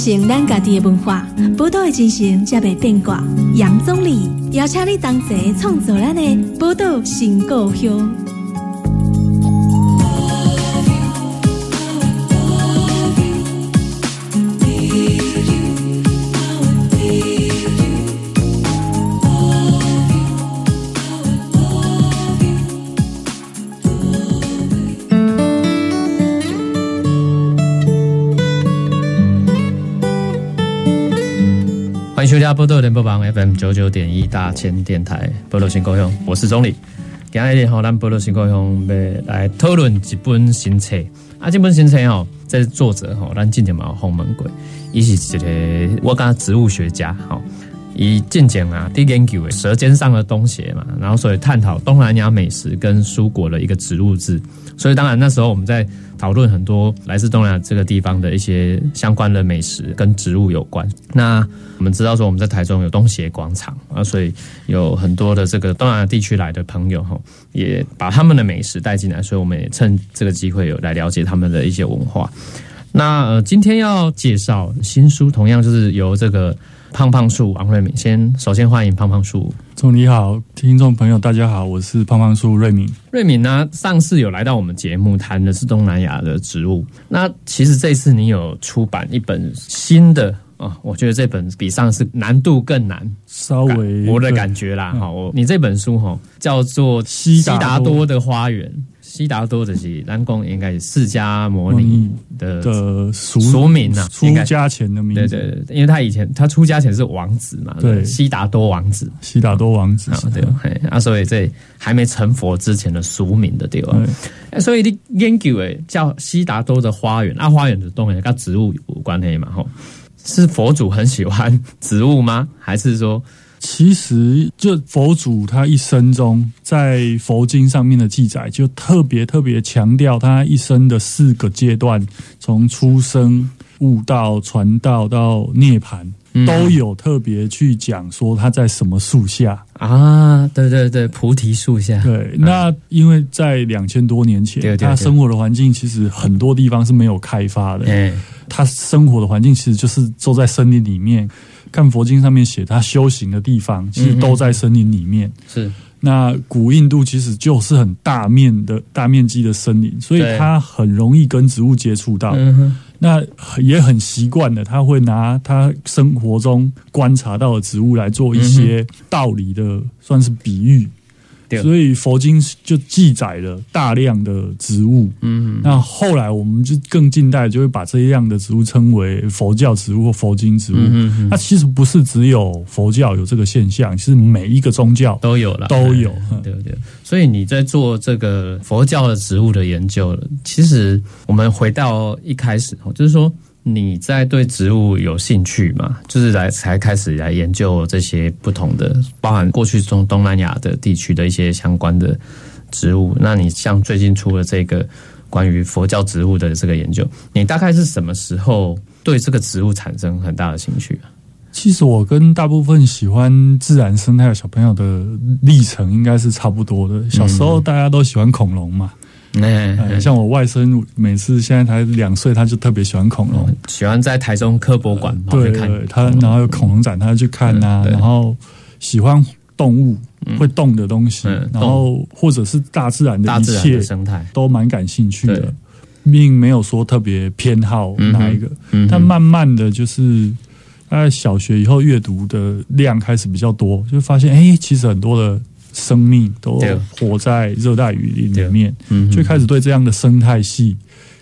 传承咱家己的文化，宝岛的精神才袂变卦。杨总理邀请你同齐创作咱的宝岛新故乡。收听波多联播榜 FM 九九点一大千电台波多新故乡，我是钟理。今日吼，咱波多新故乡要来讨论一本新册。啊，这本新册吼，这作者吼，咱进前嘛洪门鬼，伊是一个我讲植物学家吼，以进前啊，第研究舌尖上的东西嘛，然后所以探讨东南亚美食跟蔬果的一个植物志。所以当然那时候我们在讨论很多来自东南亚这个地方的一些相关的美食跟植物有关。那我们知道说我们在台中有东协广场啊，所以有很多的这个东南亚地区来的朋友哈，也把他们的美食带进来，所以我们也趁这个机会有来了解他们的一些文化。那呃，今天要介绍新书，同样就是由这个胖胖树王瑞敏先首先欢迎胖胖树。总你好，听众朋友大家好，我是胖胖树瑞敏。瑞敏呢，上次有来到我们节目谈的是东南亚的植物。那其实这次你有出版一本新的啊，我觉得这本比上次难度更难，稍微我的感觉啦。哈，我你这本书哈叫做《悉达多的花园》。悉达多的是南宫，应该是释迦摩尼的的俗俗名呐，出家前的名字。对对对，因为他以前他出家前是王子嘛，对，悉达多王子，悉达多王子，对，啊，所以这还没成佛之前的俗名的对吧。所以你研究诶叫悉达多的花园，啊，花园的东西跟植物有关系嘛？吼，是佛祖很喜欢植物吗？还是说？其实，就佛祖他一生中，在佛经上面的记载，就特别特别强调他一生的四个阶段，从出生、悟道、传道到涅槃，都有特别去讲说他在什么树下。啊？对对对，菩提树下。对，那因为在两千多年前，他生活的环境其实很多地方是没有开发的，他生活的环境其实就是坐在森林里面。看佛经上面写他修行的地方，其实都在森林里面。是那古印度其实就是很大面的大面积的森林，所以他很容易跟植物接触到。那也很习惯的，他会拿他生活中观察到的植物来做一些道理的，算是比喻。所以佛经就记载了大量的植物，嗯，那后来我们就更近代就会把这样的植物称为佛教植物或佛经植物。嗯那其实不是只有佛教有这个现象，是每一个宗教都有了，都有，对不对？所以你在做这个佛教的植物的研究了，其实我们回到一开始，就是说。你在对植物有兴趣吗？就是来才开始来研究这些不同的，包含过去中东南亚的地区的一些相关的植物。那你像最近出了这个关于佛教植物的这个研究，你大概是什么时候对这个植物产生很大的兴趣啊？其实我跟大部分喜欢自然生态的小朋友的历程应该是差不多的。小时候大家都喜欢恐龙嘛。哎，像我外甥，每次现在才两岁，他就特别喜欢恐龙，喜欢在台中科博馆对看。他，然后有恐龙展，他去看呐，然后喜欢动物会动的东西，然后或者是大自然的一切生态。都蛮感兴趣的，并没有说特别偏好哪一个，但慢慢的就是在小学以后阅读的量开始比较多，就发现哎，其实很多的。生命都活在热带雨林里面，就开始对这样的生态系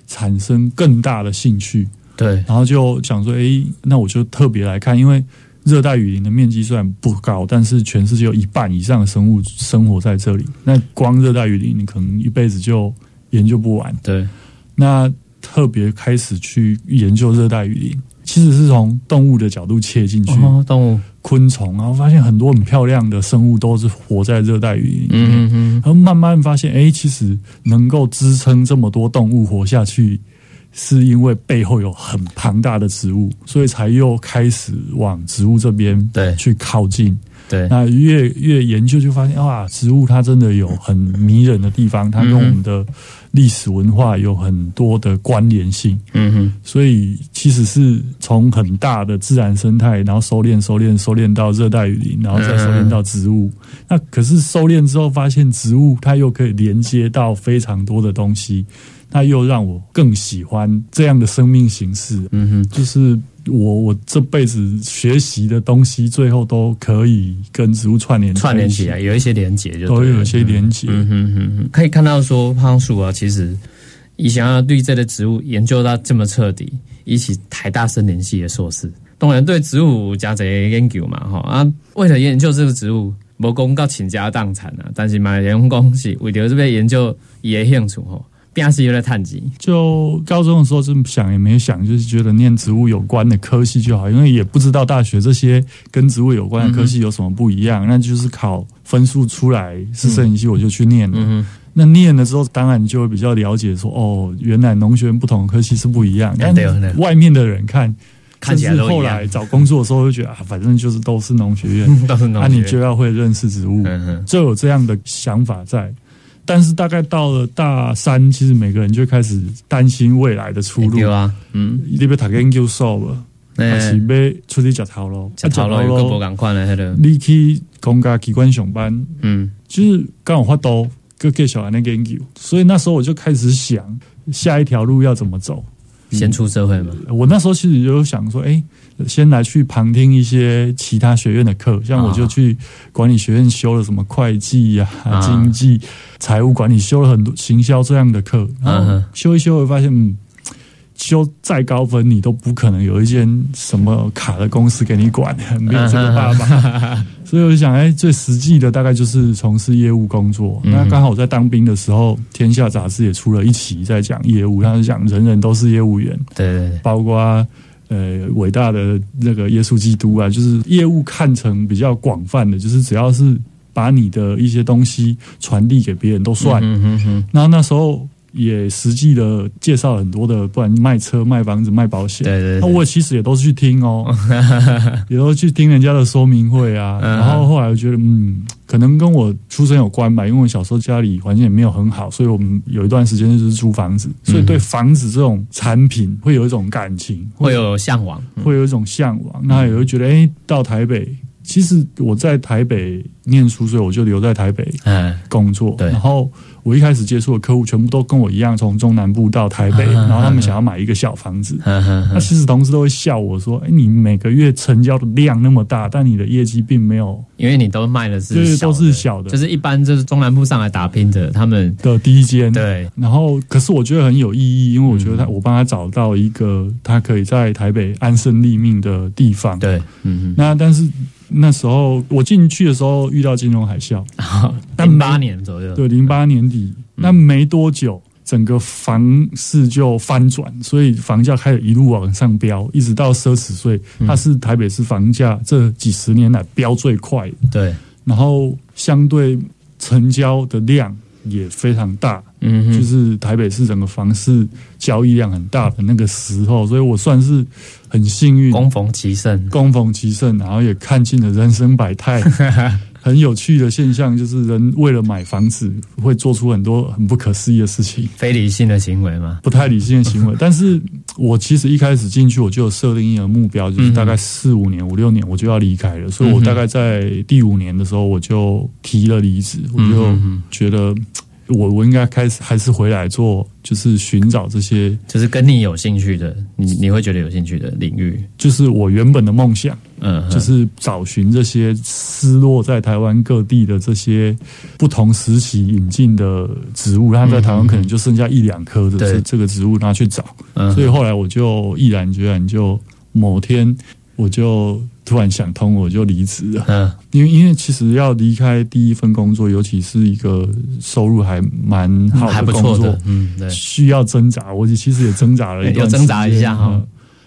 产生更大的兴趣。对，然后就想说，哎，那我就特别来看，因为热带雨林的面积虽然不高，但是全世界有一半以上的生物生活在这里。那光热带雨林，你可能一辈子就研究不完。对，那特别开始去研究热带雨林。其实是从动物的角度切进去，动物、昆虫，然后发现很多很漂亮的生物都是活在热带雨林里面，然后慢慢发现，哎，其实能够支撑这么多动物活下去，是因为背后有很庞大的植物，所以才又开始往植物这边对。去靠近。对，那越越研究就发现，哇，植物它真的有很迷人的地方，它跟我们的历史文化有很多的关联性。嗯哼，所以其实是从很大的自然生态，然后收敛、收敛、收敛到热带雨林，然后再收敛到植物。那可是收敛之后，发现植物它又可以连接到非常多的东西，那又让我更喜欢这样的生命形式。嗯哼，就是我我这辈子学习的东西，最后都可以跟植物串联串联起来，有一些连结，就都有一些连结。嗯哼哼哼，可以看到说，胖树啊，其实以想要对这类植物研究到这么彻底，一起台大森林系的硕士，当然对植物加这研究嘛，哈啊，为了研究这个植物，无讲到倾家荡产啊，但是嘛，员工是为了这边研究也兴趣吼。边是有在探级，就高中的时候这么想也没想，就是觉得念植物有关的科系就好，因为也不知道大学这些跟植物有关的科系有什么不一样，那就是考分数出来是摄影系，我就去念了。那念了之后，当然就会比较了解说，哦，原来农学院不同的科系是不一样。但外面的人看，看起来后来找工作的时候就觉得啊，反正就是都是农学院，那你就要会认识植物，就有这样的想法在。但是大概到了大三，其实每个人就开始担心未来的出路。有啊，嗯，你要读研究所了，还是要出去食头路？食头路又不赶快了，迄你去公家机关上班，嗯，就是刚好发多，个继续安尼研究。所以那时候我就开始想，下一条路要怎么走？先出社会嘛。我那时候其实有想说，哎。先来去旁听一些其他学院的课，像我就去管理学院修了什么会计呀、经济、财务管理，修了很多行销这样的课。然后修一修，会发现，嗯，修再高分，你都不可能有一间什么卡的公司给你管，没有这个爸爸。所以我就想，哎，最实际的大概就是从事业务工作。那刚好我在当兵的时候，《天下》杂志也出了一期在讲业务，他是讲人人都是业务员，对，包括。呃，伟大的那个耶稣基督啊，就是业务看成比较广泛的，就是只要是把你的一些东西传递给别人都算。然后那时候也实际的介绍很多的，不然卖车、卖房子、卖保险。对对。那我其实也都是去听哦，也都去听人家的说明会啊。然后后来我觉得，嗯。可能跟我出生有关吧，因为我小时候家里环境也没有很好，所以我们有一段时间就是租房子，所以对房子这种产品会有一种感情，会有向往，会有一种向往。那也会觉得，哎，到台北，其实我在台北念书，所以我就留在台北工作，然后。我一开始接触的客户全部都跟我一样，从中南部到台北，然后他们想要买一个小房子。那其实同事都会笑我说：“哎，你每个月成交的量那么大，但你的业绩并没有，因为你都卖的是都是小的，就是一般就是中南部上来打拼的他们的第一间。对，然后可是我觉得很有意义，因为我觉得他我帮他找到一个他可以在台北安身立命的地方。对，嗯，那但是。那时候我进去的时候遇到金融海啸，零八年左右，对，零八年底，那没多久，整个房市就翻转，所以房价开始一路往上飙，一直到奢侈税，它是台北市房价这几十年来飙最快，对，然后相对成交的量也非常大，嗯，就是台北市整个房市交易量很大的那个时候，所以我算是。很幸运，供逢其盛，供逢其盛，然后也看尽了人生百态。很有趣的现象就是，人为了买房子，会做出很多很不可思议的事情，非理性的行为吗？不太理性的行为。但是我其实一开始进去，我就有设定一个目标，就是大概四五年、五六年我就要离开了。所以我大概在第五年的时候，我就提了离职，我就觉得。我我应该开始还是回来做，就是寻找这些，就是跟你有兴趣的，你你会觉得有兴趣的领域，就是我原本的梦想，嗯，就是找寻这些失落在台湾各地的这些不同时期引进的植物，它在台湾可能就剩下一两棵的这这个植物拿去找，所以后来我就毅然决然就某天我就。突然想通，我就离职了。嗯，因为因为其实要离开第一份工作，尤其是一个收入还蛮好的工作，嗯，对，需要挣扎。我其实也挣扎了一段，挣扎一下哈。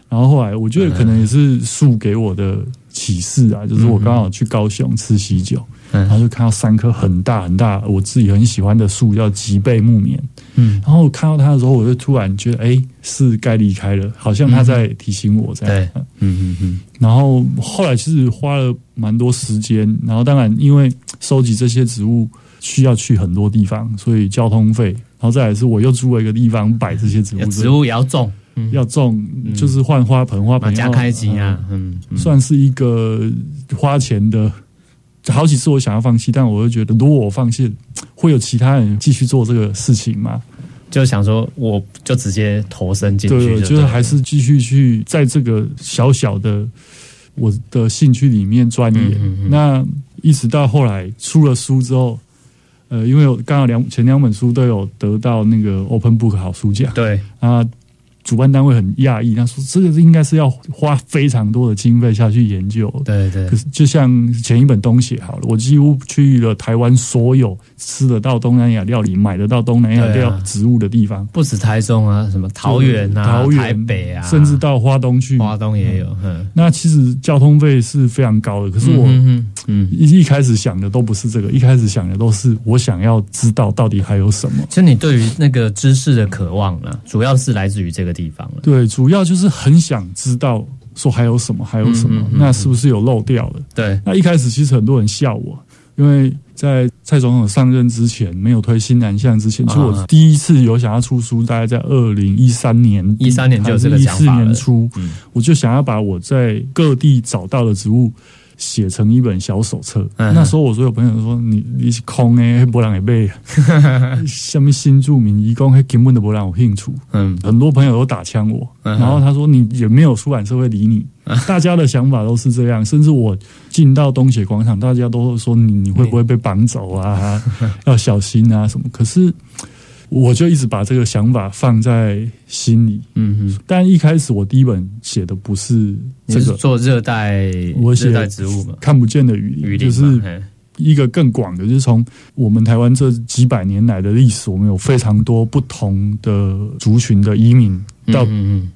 然后后来，我觉得可能也是树给我的启示啊，就是我刚好去高雄吃喜酒，然后就看到三棵很大很大，我自己很喜欢的树，叫吉贝木棉。嗯，然后看到它的时候，我就突然觉得，哎，是该离开了，好像它在提醒我这样。嗯嗯嗯。然后后来其实花了蛮多时间，然后当然因为收集这些植物需要去很多地方，所以交通费，然后再来是我又租了一个地方摆这些植物，植物也要种。要种就是换花盆，花盆加开机啊，嗯，算是一个花钱的。好几次我想要放弃，但我又觉得，如果我放弃，会有其他人继续做这个事情吗？就想说，我就直接投身进去，就是还是继续去在这个小小的我的兴趣里面钻研。那一直到后来出了书之后，呃，因为刚好两前两本书都有得到那个 Open Book 好书奖，对啊。主办单位很讶异，他说：“这个应该是要花非常多的经费下去研究。”对对。可是就像前一本东西好了，我几乎去了台湾所有吃得到东南亚料理、买得到东南亚料植物的地方，不止台中啊，什么桃园啊、桃园、台北啊，甚至到花东去，花东也有。嗯。那其实交通费是非常高的，可是我嗯一一开始想的都不是这个，一开始想的都是我想要知道到底还有什么。其实你对于那个知识的渴望呢，主要是来自于这个地方了。对，主要就是很想知道说还有什么，还有什么，那是不是有漏掉了？对，那一开始其实很多人笑我，因为在蔡总统上任之前，没有推新南向之前，其实我第一次有想要出书，大概在二零一三年，一三年就这个一四年初，我就想要把我在各地找到的植物。写成一本小手册。那时候我所有朋友都说：“你你是空诶，不让你背。下面新著名义工，根本都不让我兴趣。”嗯，很多朋友都打枪我。然后他说：“你也没有出版社会理你。”大家的想法都是这样。甚至我进到东协广场，大家都说：“你你会不会被绑走啊？要小心啊什么？”可是。我就一直把这个想法放在心里，嗯哼。但一开始我第一本写的不是这个。做热带，我热带植物嘛，看不见的雨林，就是一个更广的，就是从我们台湾这几百年来的历史，我们有非常多不同的族群的移民到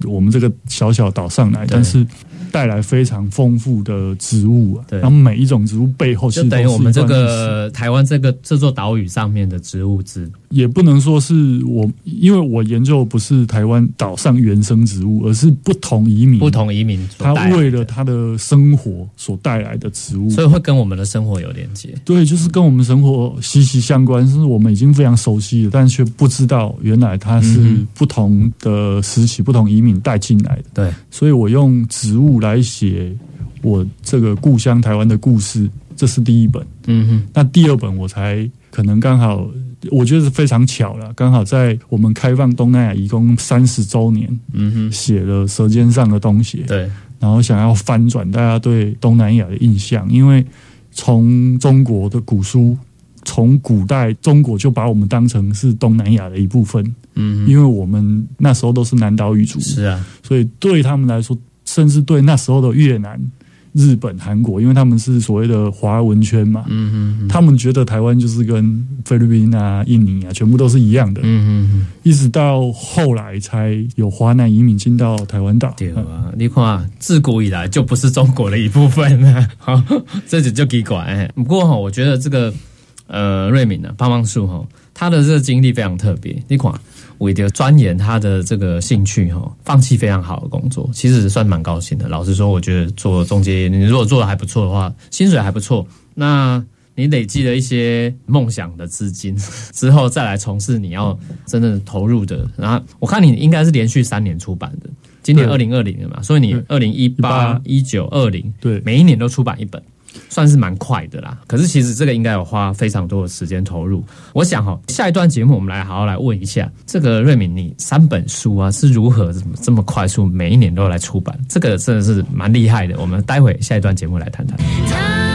我们这个小小岛上来，但是。带来非常丰富的植物啊，然后每一种植物背后，就等于我们这个台湾这个这座岛屿上面的植物之，也不能说是我，因为我研究不是台湾岛上原生植物，而是不同移民、不同移民他为了他的生活所带来的植物，所以会跟我们的生活有连接。对，就是跟我们生活息息相关，是我们已经非常熟悉了，但却不知道原来它是不同的时期、不同移民带进来的。对，所以我用植物。来写我这个故乡台湾的故事，这是第一本。嗯哼，那第二本我才可能刚好，我觉得是非常巧了，刚好在我们开放东南亚一共三十周年，嗯哼，写了《舌尖上的东西》。对，然后想要翻转大家对东南亚的印象，因为从中国的古书，从古代中国就把我们当成是东南亚的一部分。嗯，因为我们那时候都是南岛语族，是啊，所以对他们来说。甚至对那时候的越南、日本、韩国，因为他们是所谓的华文圈嘛，嗯嗯，他们觉得台湾就是跟菲律宾啊、印尼啊，全部都是一样的，嗯嗯，一直到后来才有华南移民进到台湾岛。对啊，你看，自古以来就不是中国的一部分好，这就就给管。不过哈，我觉得这个呃，瑞敏呢，棒棒树哈，他的这个经历非常特别。你看。为了钻研他的这个兴趣哈，放弃非常好的工作，其实算蛮高兴的。老实说，我觉得做中介，你如果做的还不错的话，薪水还不错，那你累积了一些梦想的资金之后，再来从事你要真正投入的。然后我看你应该是连续三年出版的，今年二零二零的嘛，所以你二零一八、一九、二零，对，每一年都出版一本。算是蛮快的啦，可是其实这个应该有花非常多的时间投入。我想哈，下一段节目我们来好好来问一下，这个瑞敏，你三本书啊是如何这么快速，每一年都来出版？这个真的是蛮厉害的。我们待会下一段节目来谈谈。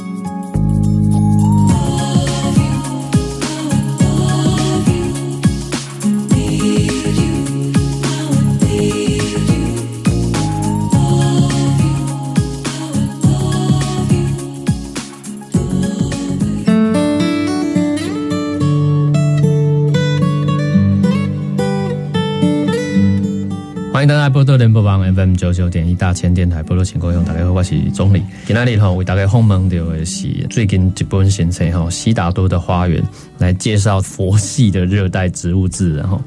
波多联播网 FM 九九点一大千电台波多情歌用，大家好，我是钟理。今天里头为大家访问到的是最近一本新册哈《悉达多的花园》，来介绍佛系的热带植物志。然后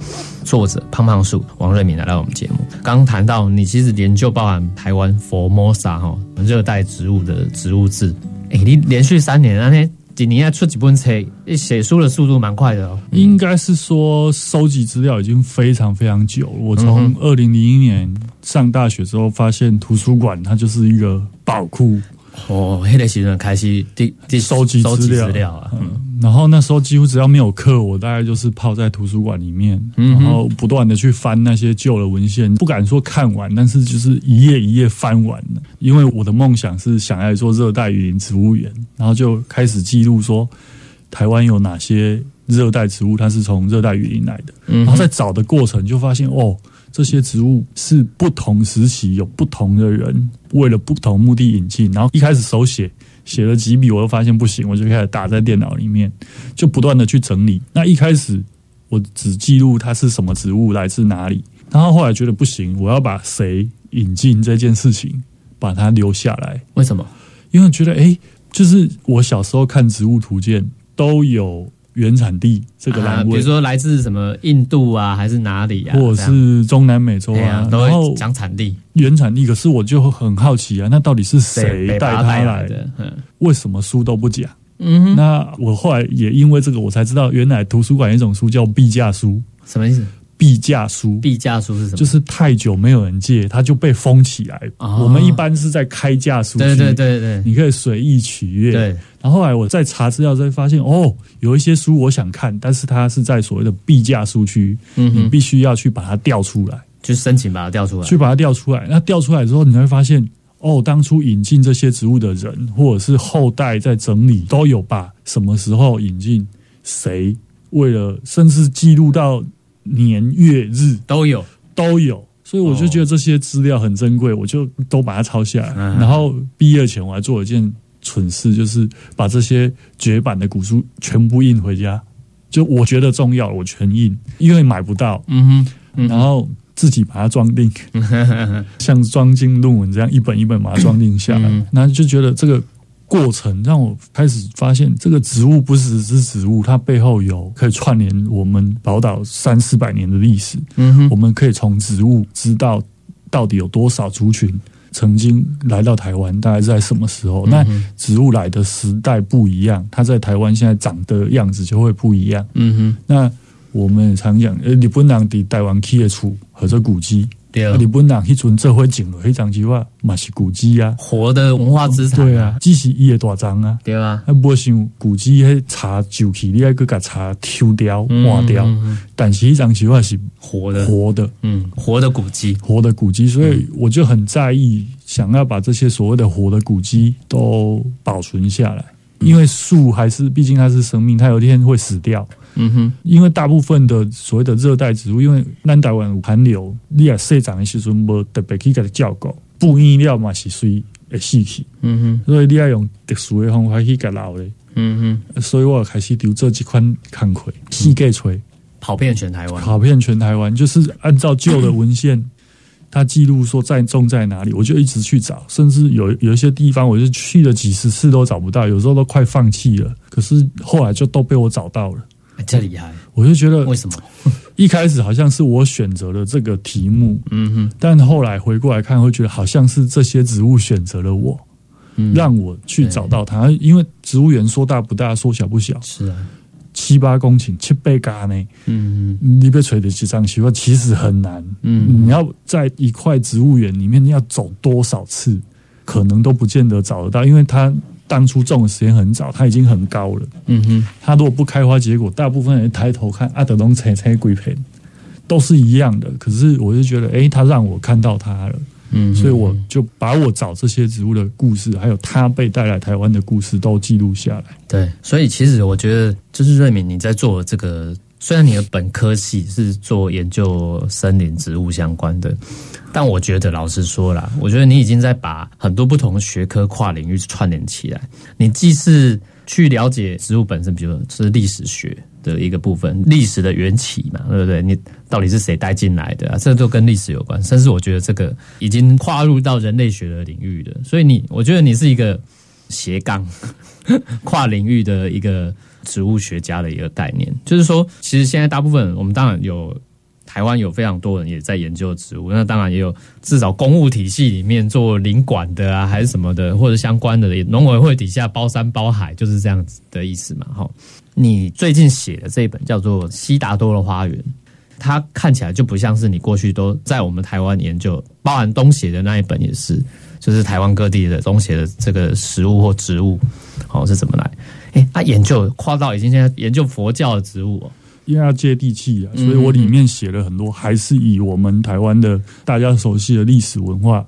作者胖胖树王瑞敏来到我们节目。刚谈到你其实研究包含台湾佛摩萨哈热带植物的植物志，哎，你连续三年那天。几年要出几本册，写书的速度蛮快的哦。应该是说收集资料已经非常非常久了。我从二零零一年上大学之后，发现图书馆它就是一个宝库。哦，那个时候开始第第收集资料啊。然后那时候几乎只要没有课，我大概就是泡在图书馆里面，然后不断的去翻那些旧的文献，不敢说看完，但是就是一页一页翻完了。因为我的梦想是想要做热带雨林植物园，然后就开始记录说台湾有哪些热带植物，它是从热带雨林来的。然后在找的过程就发现，哦，这些植物是不同时期有不同的人为了不同目的引进，然后一开始手写。写了几笔，我又发现不行，我就开始打在电脑里面，就不断的去整理。那一开始我只记录它是什么植物，来自哪里，然后后来觉得不行，我要把谁引进这件事情把它留下来。为什么？因为觉得哎，就是我小时候看植物图鉴都有。原产地这个栏位，比如说来自什么印度啊，还是哪里啊，或者是中南美洲啊，然后讲产地、原产地。可是我就很好奇啊，那到底是谁带他来的？为什么书都不讲？嗯，那我后来也因为这个，我才知道原来图书馆有一种书叫毕架书，什么意思？壁架书，壁架书是什么？就是太久没有人借，它就被封起来。我们一般是在开架书，对对对对，你可以随意取阅。对，然后后来我在查资料，才发现哦，有一些书我想看，但是它是在所谓的壁架书区，你必须要去把它调出来，就申请把它调出来，去把它调出来。那调出来之后，你会发现哦，当初引进这些植物的人，或者是后代在整理，都有把什么时候引进，谁为了，甚至记录到。年月日都有都有，所以我就觉得这些资料很珍贵，我就都把它抄下来。然后毕业前我还做了一件蠢事，就是把这些绝版的古书全部印回家。就我觉得重要，我全印，因为买不到。嗯哼，然后自己把它装订，像装进论文这样一本一本把它装订下来。然后就觉得这个。过程让我开始发现，这个植物不只是植物，它背后有可以串联我们宝岛三四百年的历史。嗯哼，我们可以从植物知道到底有多少族群曾经来到台湾，大概在什么时候？那植物来的时代不一样，它在台湾现在长的样子就会不一样。嗯哼，那我们常讲，呃，日本人的台湾起的厝或者古迹。日本人迄阵做伙种了，迄张句话嘛是古迹啊，活的文化资产。对啊，只是伊的大张啊，对啊，啊，不像古迹迄茶旧起，你爱去甲茶抽掉、换掉。但是迄张句话是活的，活的，嗯，活的古迹，活的古迹。所以我就很在意，想要把这些所谓的活的古迹都保存下来，因为树还是毕竟它是生命，它有一天会死掉。嗯哼，因为大部分的所谓的热带植物，因为南台湾有寒流，你也生长的时阵无特别去给它照顾，不意料嘛是水会死去。嗯哼，所以你要用特殊的方法去给捞的。嗯哼，所以我开始丢这款康葵，细给吹，跑遍全台湾，跑遍全台湾，就是按照旧的文献，它记录说在种在哪里，我就一直去找，甚至有有一些地方，我就去了几十次都找不到，有时候都快放弃了。可是后来就都被我找到了。这厉害，我就觉得为什么？一开始好像是我选择了这个题目，嗯哼，但后来回过来看，会觉得好像是这些植物选择了我，让我去找到它。因为植物园说大不大，说小不小，是啊，七八公顷，七倍嘎呢，嗯嗯，你被吹的几张，奇怪，其实很难，嗯，你要在一块植物园里面，你要走多少次，可能都不见得找得到，因为它。当初种的时间很早，它已经很高了。嗯哼，它如果不开花结果，大部分人抬头看阿德龙采采鬼片，都是一样的。可是我就觉得，哎，它让我看到它了，嗯，所以我就把我找这些植物的故事，还有它被带来台湾的故事都记录下来。对，所以其实我觉得，就是瑞敏你在做这个。虽然你的本科系是做研究森林植物相关的，但我觉得老实说啦，我觉得你已经在把很多不同的学科跨领域串联起来。你既是去了解植物本身，比如是历史学的一个部分，历史的缘起嘛，对不对？你到底是谁带进来的啊？这都跟历史有关。甚至我觉得这个已经跨入到人类学的领域的，所以你，我觉得你是一个斜杠跨领域的一个。植物学家的一个概念，就是说，其实现在大部分我们当然有台湾有非常多人也在研究植物，那当然也有至少公务体系里面做林管的啊，还是什么的，或者相关的农委会底下包山包海，就是这样子的意思嘛。哈，你最近写的这一本叫做《西达多的花园》，它看起来就不像是你过去都在我们台湾研究，包含东协的那一本也是，就是台湾各地的东协的这个食物或植物，哦是怎么来？哎，他研究跨到已经现在研究佛教的植物，因为要接地气啊，所以我里面写了很多，还是以我们台湾的大家熟悉的历史文化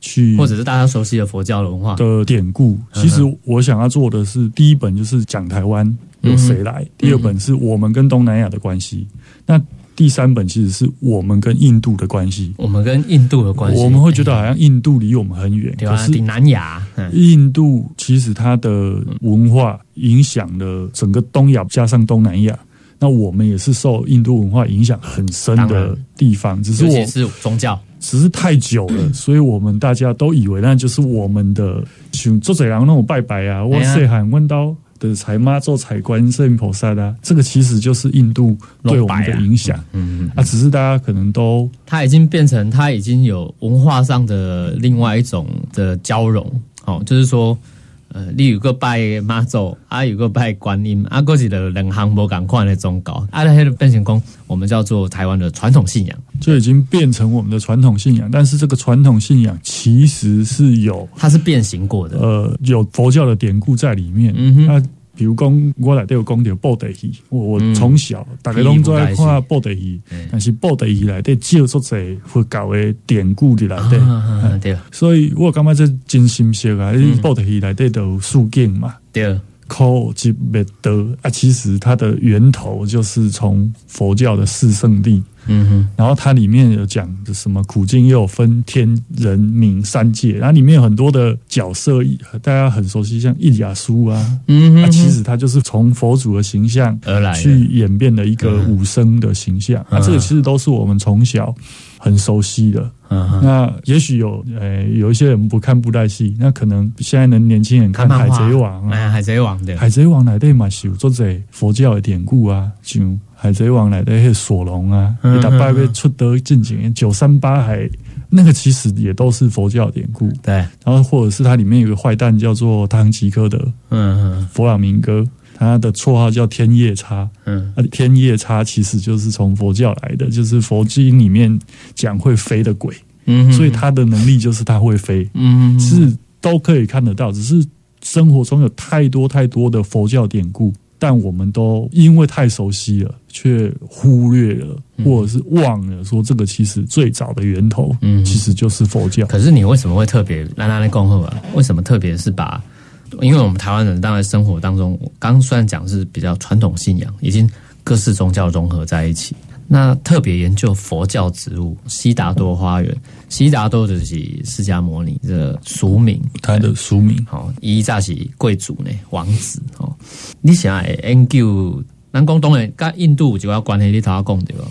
去，或者是大家熟悉的佛教文化的典故。其实我想要做的是，第一本就是讲台湾有谁来，第二本是我们跟东南亚的关系。那第三本其实是我们跟印度的关系，我们跟印度的关系，我们会觉得好像印度离我们很远，可是南亚，印度其实它的文化影响了整个东亚，加上东南亚，那我们也是受印度文化影响很深的地方，只是我是宗教，只是太久了，所以我们大家都以为那就是我们的，像做这样那种拜拜啊，哇塞，喊问到。的财妈做财官圣菩萨的，这个其实就是印度对我们的影响。嗯嗯，啊，只是大家可能都，它已经变成，它已经有文化上的另外一种的交融。哦，就是说。呃，你有个拜妈祖，啊，有个拜观音，啊，各自的两行无赶快的宗教，啊，那些变成功，我们叫做台湾的传统信仰，就已经变成我们的传统信仰。但是这个传统信仰其实是有，它是变形过的，呃，有佛教的典故在里面。嗯哼。比如讲，我来都有讲到布袋戏，我我从小大家拢在看布袋戏，但是布袋戏来底少出在佛教的典故的来底，所以我感觉这真心实啊！布袋戏来底都有素境嘛，对。口即灭德啊，其实它的源头就是从佛教的四圣地。嗯哼，然后它里面有讲什么苦境，又有分天人民三界，然后里面有很多的角色，大家很熟悉，像易雅书啊，嗯哼，其实它就是从佛祖的形象而来，去演变的一个武僧的形象。啊，这个其实都是我们从小很熟悉的。那也许有呃有一些人不看布袋戏，那可能现在的年轻人看《海贼王》啊，《海贼王》的《海贼王》来对嘛是有作者佛教的典故啊，像《海贼王》来的那些索隆啊，你打拜被出得正经九三八海那个其实也都是佛教典故。对，然后或者是它里面有个坏蛋叫做汤吉诃德，嗯嗯，佛朗明哥。他的绰号叫天夜叉，嗯，天夜叉其实就是从佛教来的，就是佛经里面讲会飞的鬼，嗯，所以他的能力就是他会飞，嗯，是都可以看得到，只是生活中有太多太多的佛教典故，但我们都因为太熟悉了，却忽略了或者是忘了说这个其实最早的源头，嗯，其实就是佛教。可是你为什么会特别来来来共和啊？为什么特别是把？因为我们台湾人当然生活当中，刚虽然讲是比较传统信仰，已经各式宗教融合在一起。那特别研究佛教植物，悉达多花园，悉达多就是释迦牟尼的俗名，他的俗名。好，伊乍是贵族呢，王子。哦，你想要研究南广东然跟印度就要关系，你头要讲对吧？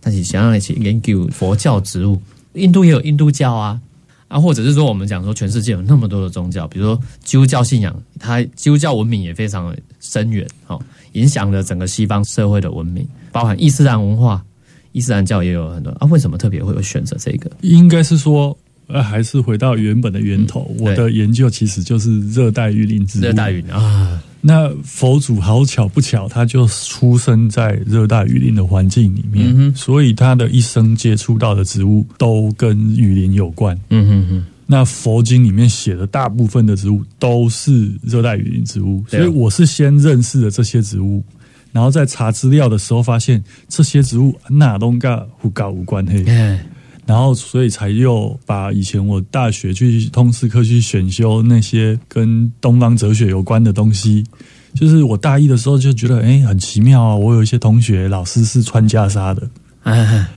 但是想要去研究佛教植物，印度也有印度教啊。啊，或者是说，我们讲说，全世界有那么多的宗教，比如说基督教信仰，它基督教文明也非常的深远，哦，影响了整个西方社会的文明，包含伊斯兰文化，伊斯兰教也有很多啊。为什么特别会有选择这个？应该是说，呃，还是回到原本的源头。我的研究其实就是热带雨林植物，热带雨林啊。那佛祖好巧不巧，他就出生在热带雨林的环境里面，所以他的一生接触到的植物都跟雨林有关。嗯哼哼。那佛经里面写的大部分的植物都是热带雨林植物，所以我是先认识了这些植物，然后在查资料的时候发现这些植物哪东跟胡搞无关嘿，然后所以才又把以前我大学去通识课去选修那些跟东方哲学有关的东西，就是我大一的时候就觉得哎很奇妙啊，我有一些同学老师是穿袈裟的，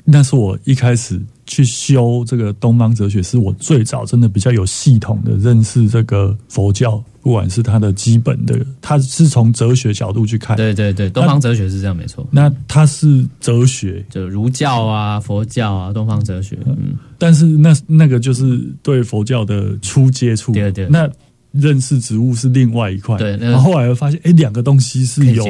那是我一开始。去修这个东方哲学，是我最早真的比较有系统的认识这个佛教，不管是它的基本的，它是从哲学角度去看。对对对，东方哲学是这样，没错。那它是哲学，就儒教啊、佛教啊、东方哲学。嗯，但是那那个就是对佛教的初接触。对对。那认识植物是另外一块。对。然后后来发现，哎，两个东西是有。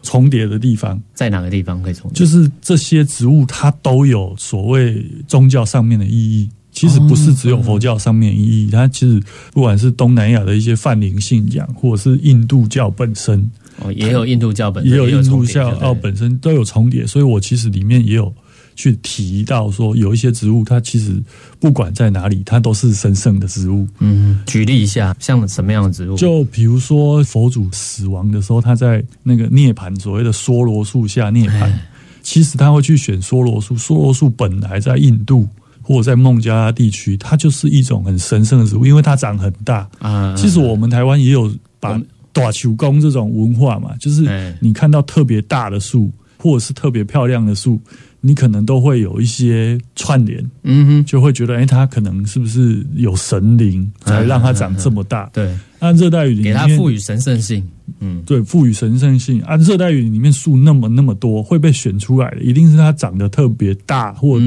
重叠的地方在哪个地方可以重叠？就是这些植物，它都有所谓宗教上面的意义。其实不是只有佛教上面意义，它其实不管是东南亚的一些泛灵信仰，或者是印度教本身，哦，也有印度教本身，也有印度教本身都有重叠。所以我其实里面也有。去提到说，有一些植物，它其实不管在哪里，它都是神圣的植物。嗯，举例一下，像什么样的植物？就比如说佛祖死亡的时候，他在那个涅盘，所谓的梭罗树下涅盘。其实他会去选梭罗树，梭罗树本来在印度或者在孟加拉地区，它就是一种很神圣的植物，因为它长很大。啊，其实我们台湾也有把短球公这种文化嘛，就是你看到特别大的树，或者是特别漂亮的树。你可能都会有一些串联，嗯哼，就会觉得，哎，它可能是不是有神灵才让它长这么大？对，按热带雨林给它赋予神圣性，嗯，对，赋予神圣性。按热带雨林里面树那么那么多，会被选出来的，一定是它长得特别大，或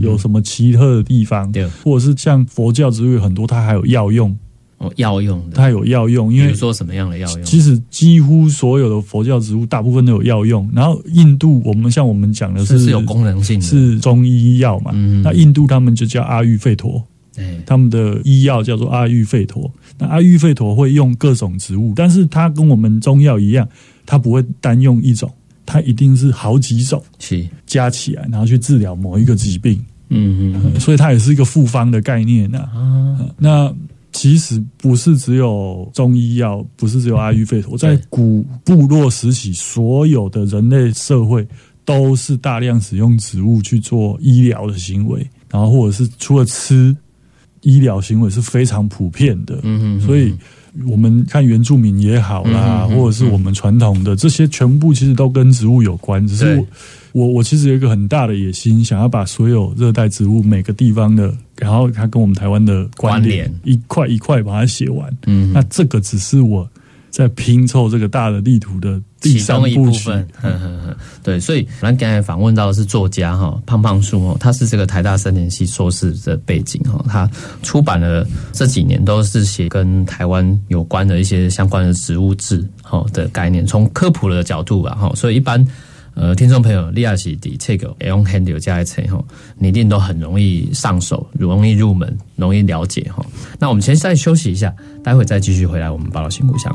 有什么奇特的地方，对，或者是像佛教植物很多，它还有药用。哦，药用的，它有药用，因为说什么样的药用？其实几乎所有的佛教植物，大部分都有药用。然后印度，我们像我们讲的是是有功能性，是中医药嘛？那印度他们就叫阿育吠陀，他们的医药叫做阿育吠陀。那阿育吠陀会用各种植物，但是它跟我们中药一样，它不会单用一种，它一定是好几种，是加起来，然后去治疗某一个疾病。嗯嗯，所以它也是一个复方的概念呐。那其实不是只有中医药，不是只有阿育吠陀，在古部落时期，所有的人类社会都是大量使用植物去做医疗的行为，然后或者是除了吃，医疗行为是非常普遍的。嗯嗯，所以我们看原住民也好啦，或者是我们传统的这些，全部其实都跟植物有关，只是。我我其实有一个很大的野心，想要把所有热带植物每个地方的，然后它跟我们台湾的关联一块一块把它写完。嗯，那这个只是我在拼凑这个大的地图的其中一部分。对，所以咱刚才访问到的是作家哈胖胖树哦，他是这个台大森林系硕士的背景哈，他出版了这几年都是写跟台湾有关的一些相关的植物志哈的概念，从科普的角度吧哈，所以一般。呃，听众朋友，利亚西的这个 on handle 加一层吼，你一定都很容易上手，容易入门，容易了解哈。那我们先再休息一下，待会再继续回来我们报道新故乡。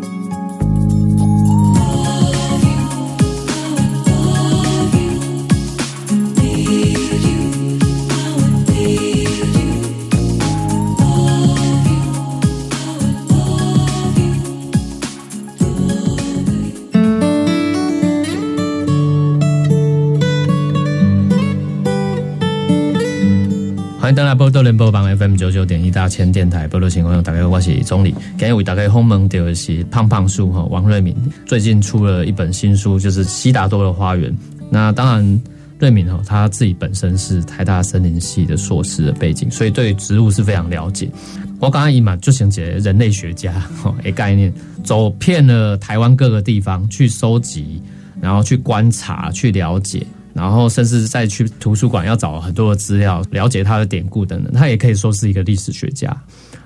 登来波多联播榜 FM 九九点一大千电台波多情况，大家我是钟理。今日为大家访问的是胖胖树哈王瑞敏，最近出了一本新书，就是《西达多的花园》。那当然，瑞敏哈他自己本身是台大森林系的硕士的背景，所以对植物是非常了解。我刚刚以嘛就想起人类学家哈一概念，走遍了台湾各个地方去收集，然后去观察，去了解。然后甚至再去图书馆要找很多的资料，了解它的典故等等，他也可以说是一个历史学家。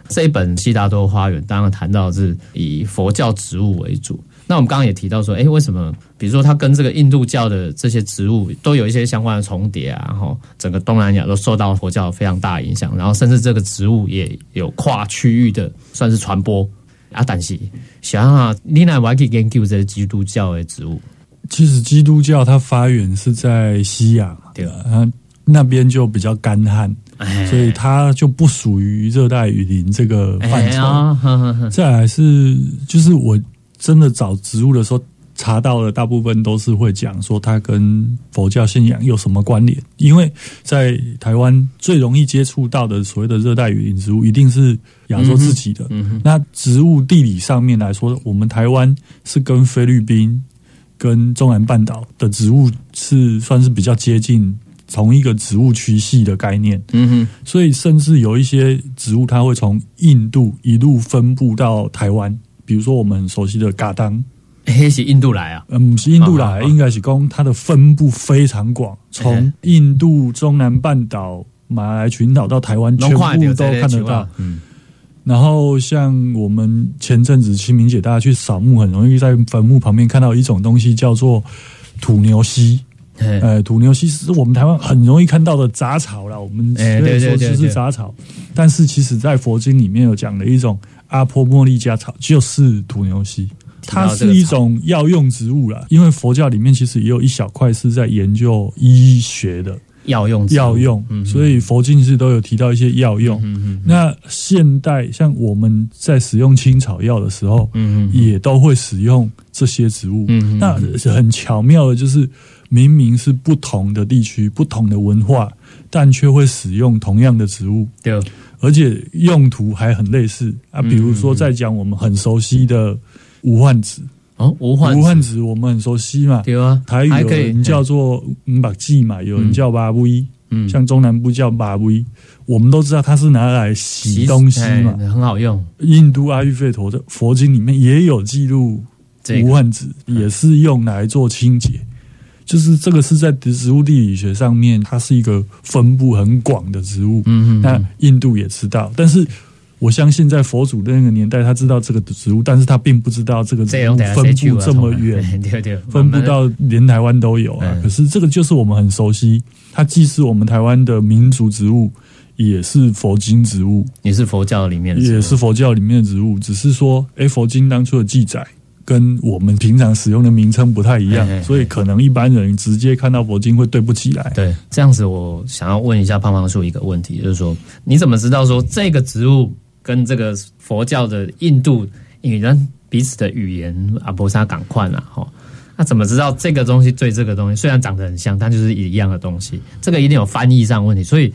这一本《悉达多花园》当然谈到是以佛教植物为主，那我们刚刚也提到说，哎，为什么？比如说，它跟这个印度教的这些植物都有一些相关的重叠啊，然后整个东南亚都受到佛教非常大的影响，然后甚至这个植物也有跨区域的算是传播啊。但是，想想你那还可以研究这些基督教的植物。其实基督教它发源是在西亚，对啊，那边就比较干旱。所以它就不属于热带雨林这个范畴。再来是，就是我真的找植物的时候查到的，大部分都是会讲说它跟佛教信仰有什么关联。因为在台湾最容易接触到的所谓的热带雨林植物，一定是亚洲自己的。那植物地理上面来说，我们台湾是跟菲律宾、跟中南半岛的植物是算是比较接近。同一个植物区系的概念，嗯哼，所以甚至有一些植物，它会从印度一路分布到台湾。比如说我们熟悉的嘎当，嘿，是印度来啊？嗯，是印度来，应该是讲它的分布非常广，从印度中南半岛、马来群岛到台湾，全部都看得到。嗯，然后像我们前阵子清明节，大家去扫墓，很容易在坟墓旁边看到一种东西，叫做土牛膝。呃，土牛膝是我们台湾很容易看到的杂草啦。我们虽然说只是杂草，但是其实在佛经里面有讲的一种阿婆茉莉加草，就是土牛膝。它是一种药用植物啦。因为佛教里面其实也有一小块是在研究医学的药用药用，所以佛经是都有提到一些药用。那现代像我们在使用青草药的时候，嗯也都会使用这些植物。嗯那很巧妙的就是。明明是不同的地区、不同的文化，但却会使用同样的植物，对，而且用途还很类似啊。比如说，在讲我们很熟悉的无患子哦，无患无患子，我们很熟悉嘛，对啊。台语有人叫做五百记嘛，有人叫八威，嗯，像中南部叫八威，我们都知道它是拿来洗东西嘛，很好用。印度阿育吠陀的佛经里面也有记录，无患子也是用来做清洁。就是这个是在植物地理学上面，它是一个分布很广的植物。嗯嗯。那印度也知道，但是我相信在佛祖的那个年代，他知道这个植物，但是他并不知道这个植物分布这么远，分布到连台湾都有啊。可是这个就是我们很熟悉，它既是我们台湾的民族植物，也是佛经植物，也是佛教里面的，也是佛教里面的植物。只是说，哎，佛经当初的记载。跟我们平常使用的名称不太一样，所以可能一般人直接看到佛经会对不起来。对，这样子我想要问一下胖胖叔一个问题，就是说你怎么知道说这个植物跟这个佛教的印度语言彼此的语言阿波沙港快啊？哈，那怎么知道这个东西对这个东西虽然长得很像，但就是一样的东西？这个一定有翻译上问题，所以。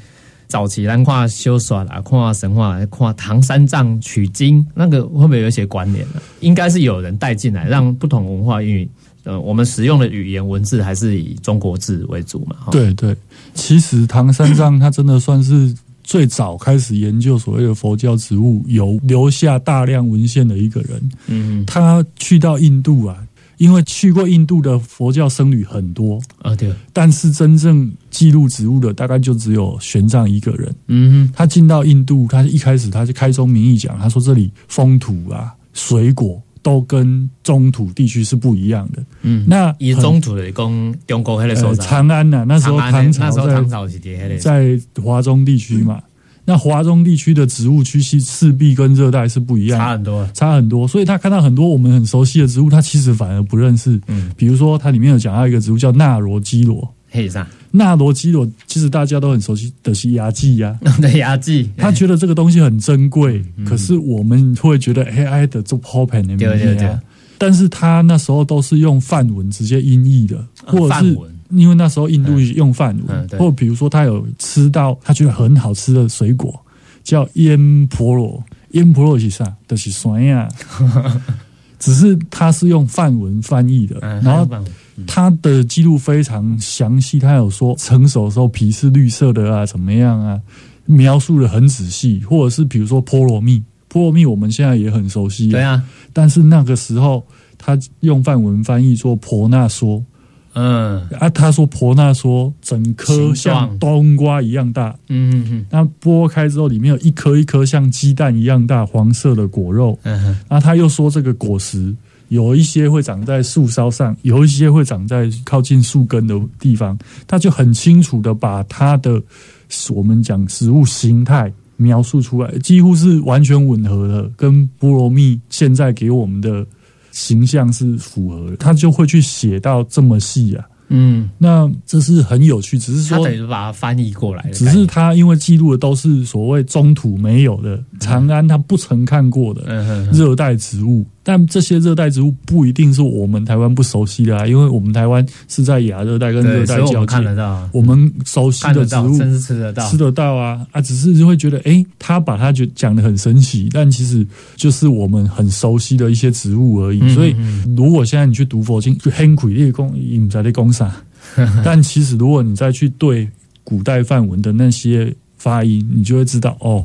早期咱看修耍啦，看神话，看唐三藏取经，那个会不会有一些关联呢？应该是有人带进来，让不同文化语，呃，我们使用的语言文字还是以中国字为主嘛？对对，其实唐三藏他真的算是最早开始研究所谓的佛教植物，有留下大量文献的一个人。嗯，他去到印度啊。因为去过印度的佛教僧侣很多啊，对，但是真正记录植物的大概就只有玄奘一个人。嗯，他进到印度，他一开始他就开宗明义讲，他说这里风土啊、水果都跟中土地区是不一样的。嗯，那以中土的讲中国那个时候，长安呐，那时候唐朝在在华中地区嘛。那华中地区的植物区系势必跟热带是不一样，差很多，差很多。所以他看到很多我们很熟悉的植物，他其实反而不认识。嗯，比如说它里面有讲到一个植物叫纳罗基罗，嘿啥？纳罗基罗其实大家都很熟悉的是牙祭呀，对牙祭。他觉得这个东西很珍贵，可是我们会觉得 AI 的做 Popen 的名字，但是他那时候都是用梵文直接音译的，或者是。因为那时候印度用饭，或比如说他有吃到他觉得很好吃的水果，叫烟婆罗，烟婆罗是啥？都是酸呀。只是他是用梵文翻译的，然后他的记录非常详细，他有说成熟的时候皮是绿色的啊，怎么样啊？描述的很仔细，或者是比如说菠萝蜜，菠萝蜜我们现在也很熟悉，对啊。但是那个时候他用梵文翻译做婆那说。嗯啊，他说婆那说整颗像冬瓜一样大，嗯嗯嗯，那剥开之后里面有一颗一颗像鸡蛋一样大黄色的果肉，嗯哼，然后他又说这个果实有一些会长在树梢上，有一些会长在靠近树根的地方，它就很清楚的把它的我们讲植物形态描述出来，几乎是完全吻合的，跟菠萝蜜现在给我们的形象是符合的，它就会去写到这么细啊。嗯，那这是很有趣，只是说他等于把它翻译过来，只是他因为记录的都是所谓中土没有的，长安他不曾看过的热带植物。但这些热带植物不一定是我们台湾不熟悉的啊，因为我们台湾是在亚热带跟热带交界，我们熟悉的植物吃得到，吃得到啊啊！只是就会觉得，哎，他把它就讲的很神奇，但其实就是我们很熟悉的一些植物而已。所以，如果现在你去读佛经，就很苦列公引在的公上，但其实如果你再去对古代梵文的那些发音，你就会知道，哦，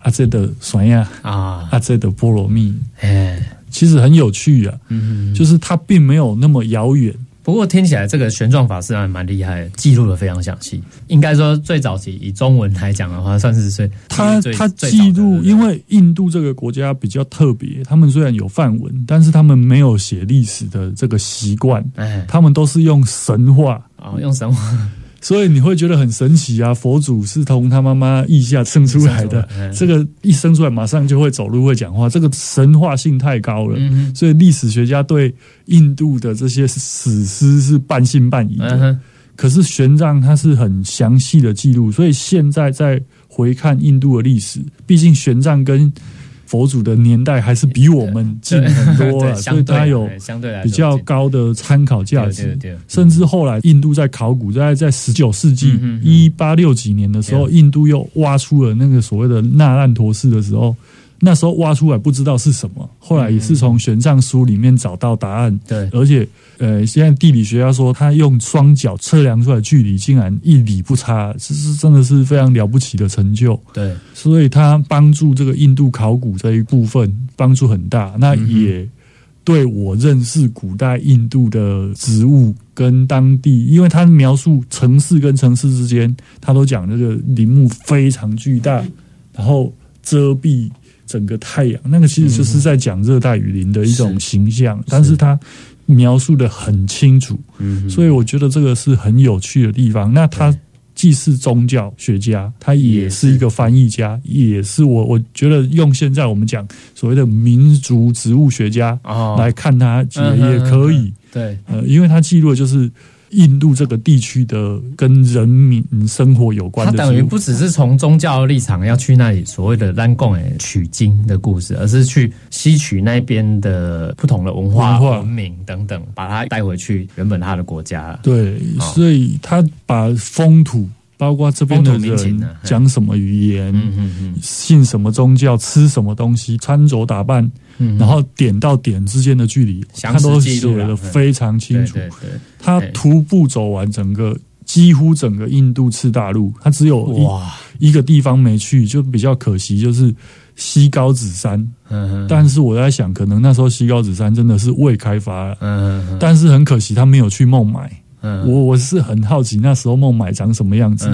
阿这的酸呀啊，阿这的菠萝蜜，哎。其实很有趣啊，嗯，就是它并没有那么遥远。不过听起来这个玄奘法师还蛮厉害，记录的非常详细。应该说最早期以中文来讲的话，算是最他他记录，因为印度这个国家比较特别，他们虽然有梵文，但是他们没有写历史的这个习惯，哎，他们都是用神话啊，用神话。所以你会觉得很神奇啊！佛祖是从他妈妈腋下生出来的，这个一生出来马上就会走路、会讲话，这个神话性太高了。所以历史学家对印度的这些史诗是半信半疑的。可是玄奘他是很详细的记录，所以现在在回看印度的历史，毕竟玄奘跟。佛祖的年代还是比我们近很多了，所以它有相对来比较高的参考价值。甚至后来印度在考古，在在十九世纪一八六几年的时候，印度又挖出了那个所谓的那烂陀寺的时候。那时候挖出来不知道是什么，后来也是从玄奘书里面找到答案。对，而且呃，现在地理学家说他用双脚测量出来距离竟然一里不差，这是真的是非常了不起的成就。对，所以他帮助这个印度考古这一部分帮助很大。那也对我认识古代印度的植物跟当地，因为他描述城市跟城市之间，他都讲这个林木非常巨大，然后遮蔽。整个太阳，那个其实就是在讲热带雨林的一种形象，但是它描述的很清楚，所以我觉得这个是很有趣的地方。那他既是宗教学家，他也是一个翻译家，也是我我觉得用现在我们讲所谓的民族植物学家来看他也也可以，对，呃，因为他记录的就是。印度这个地区的跟人民生活有关的，他等于不只是从宗教立场要去那里所谓的拉贡诶取经的故事，而是去吸取那边的不同的文化、文明等等，把它带回去原本他的国家。对，所以他把风土。包括这边的人讲什么语言，信什么宗教，吃什么东西，穿着打扮，然后点到点之间的距离，他都写的非常清楚。他徒步走完整个几乎整个印度次大陆，他只有哇。一个地方没去，就比较可惜，就是西高子山。但是我在想，可能那时候西高子山真的是未开发，但是很可惜，他没有去孟买。我我是很好奇那时候孟买长什么样子，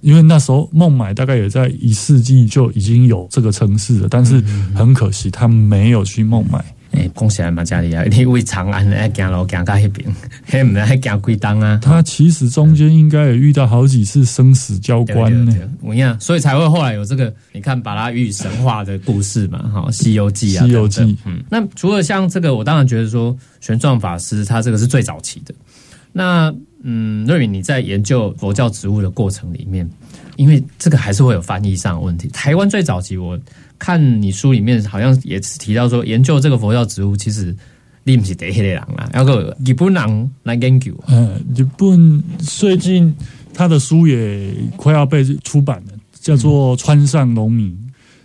因为那时候孟买大概也在一世纪就已经有这个城市了，但是很可惜他没有去孟买。哎，恭喜来马加里亚，你为长安来行路行到那边，还唔还行几档啊？他其实中间应该也遇到好几次生死交关呢。所以才会后来有这个，你看把它与神话的故事嘛，哈，《西游记》啊，《西游记》。嗯，那除了像这个，我当然觉得说玄奘法师他这个是最早期的。那嗯，瑞敏，你在研究佛教植物的过程里面，因为这个还是会有翻译上的问题。台湾最早期，我看你书里面好像也提到说，研究这个佛教植物，其实你不是第一个人啦，要个日本人来研究。嗯，日本最近他的书也快要被出版了，叫做《川上农民》。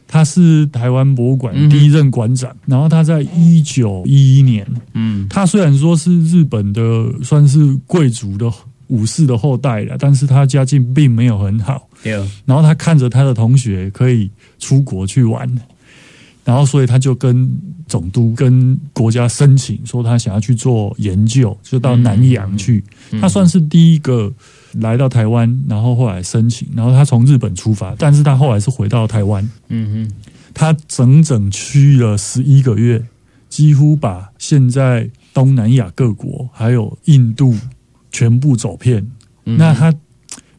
他是台湾博物馆第一任馆长，然后他在一九一一年，嗯，他虽然说是日本的算是贵族的武士的后代了，但是他家境并没有很好，对。然后他看着他的同学可以出国去玩，然后所以他就跟总督跟国家申请说他想要去做研究，就到南洋去。他算是第一个。来到台湾，然后后来申请，然后他从日本出发，但是他后来是回到台湾。嗯哼，他整整去了十一个月，几乎把现在东南亚各国还有印度全部走遍。那他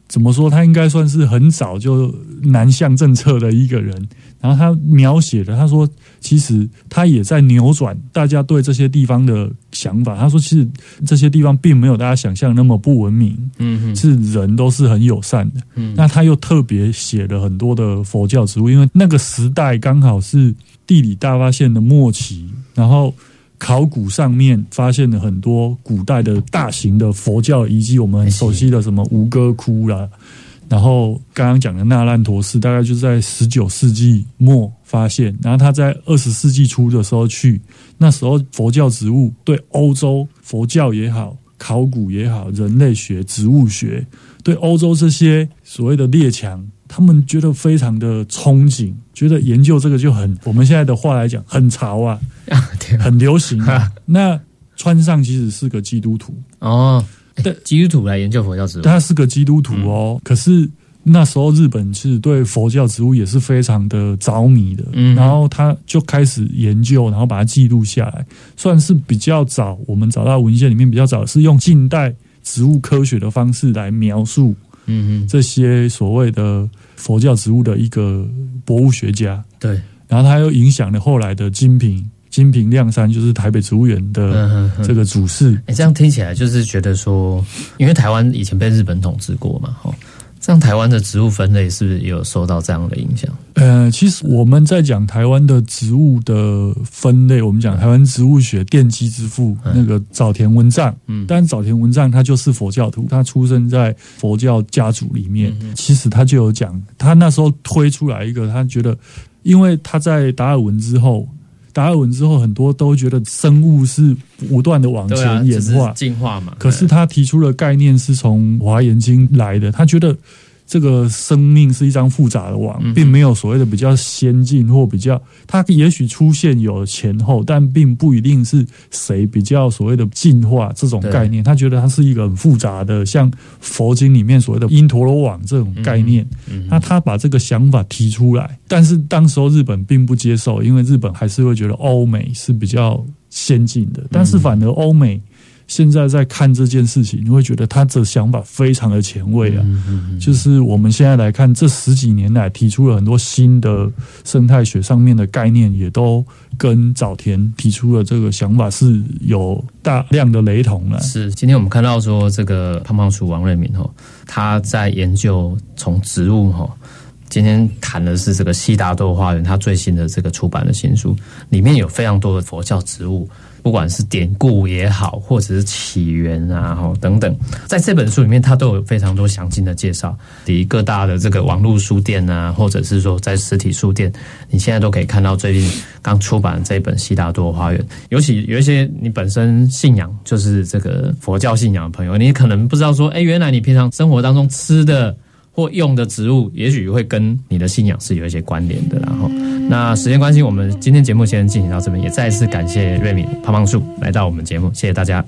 怎么说？他应该算是很早就南向政策的一个人。然后他描写的，他说，其实他也在扭转大家对这些地方的想法。他说，其实这些地方并没有大家想象那么不文明，嗯，是人都是很友善的。嗯，那他又特别写了很多的佛教植物，因为那个时代刚好是地理大发现的末期，然后考古上面发现了很多古代的大型的佛教遗迹，我们很熟悉的什么吴哥窟啦。然后刚刚讲的那烂陀寺，大概就是在十九世纪末发现。然后他在二十世纪初的时候去，那时候佛教植物对欧洲佛教也好、考古也好、人类学、植物学，对欧洲这些所谓的列强，他们觉得非常的憧憬，觉得研究这个就很我们现在的话来讲很潮啊，很流行啊。那川上其实是个基督徒哦。对基督徒来研究佛教植物，他是个基督徒哦。可是那时候日本是对佛教植物也是非常的着迷的，嗯，然后他就开始研究，然后把它记录下来，算是比较早。我们找到文献里面比较早是用近代植物科学的方式来描述，嗯嗯，这些所谓的佛教植物的一个博物学家。对，然后他又影响了后来的金瓶。金平亮山就是台北植物园的这个主事。哎，这样听起来就是觉得说，因为台湾以前被日本统治过嘛，哈，这样台湾的植物分类是不是也有受到这样的影响？呃，其实我们在讲台湾的植物的分类，我们讲台湾植物学奠基之父那个早田文藏，嗯，但早田文藏他就是佛教徒，他出生在佛教家族里面，其实他就有讲，他那时候推出来一个，他觉得，因为他在达尔文之后。达尔文之后，很多都觉得生物是不断的往前演化、进化嘛。可是他提出的概念是从《华严经》来的，他觉得。这个生命是一张复杂的网，并没有所谓的比较先进或比较，它也许出现有前后，但并不一定是谁比较所谓的进化这种概念。他觉得它是一个很复杂的，像佛经里面所谓的因陀罗网这种概念。那他把这个想法提出来，但是当时候日本并不接受，因为日本还是会觉得欧美是比较先进的，但是反而欧美。现在在看这件事情，你会觉得他的想法非常的前卫啊！就是我们现在来看，这十几年来提出了很多新的生态学上面的概念，也都跟早田提出的这个想法是有大量的雷同了。是，今天我们看到说，这个胖胖鼠王瑞敏哈，他在研究从植物哈，今天谈的是这个西达多花园，他最新的这个出版的新书，里面有非常多的佛教植物。不管是典故也好，或者是起源啊，等等，在这本书里面，它都有非常多详尽的介绍。离各大的这个网络书店啊，或者是说在实体书店，你现在都可以看到最近刚出版这一本《悉达多花园》。尤其有一些你本身信仰就是这个佛教信仰的朋友，你可能不知道说，哎，原来你平常生活当中吃的。或用的植物，也许会跟你的信仰是有一些关联的。然后，那时间关系，我们今天节目先进行到这边，也再一次感谢瑞敏胖胖树来到我们节目，谢谢大家。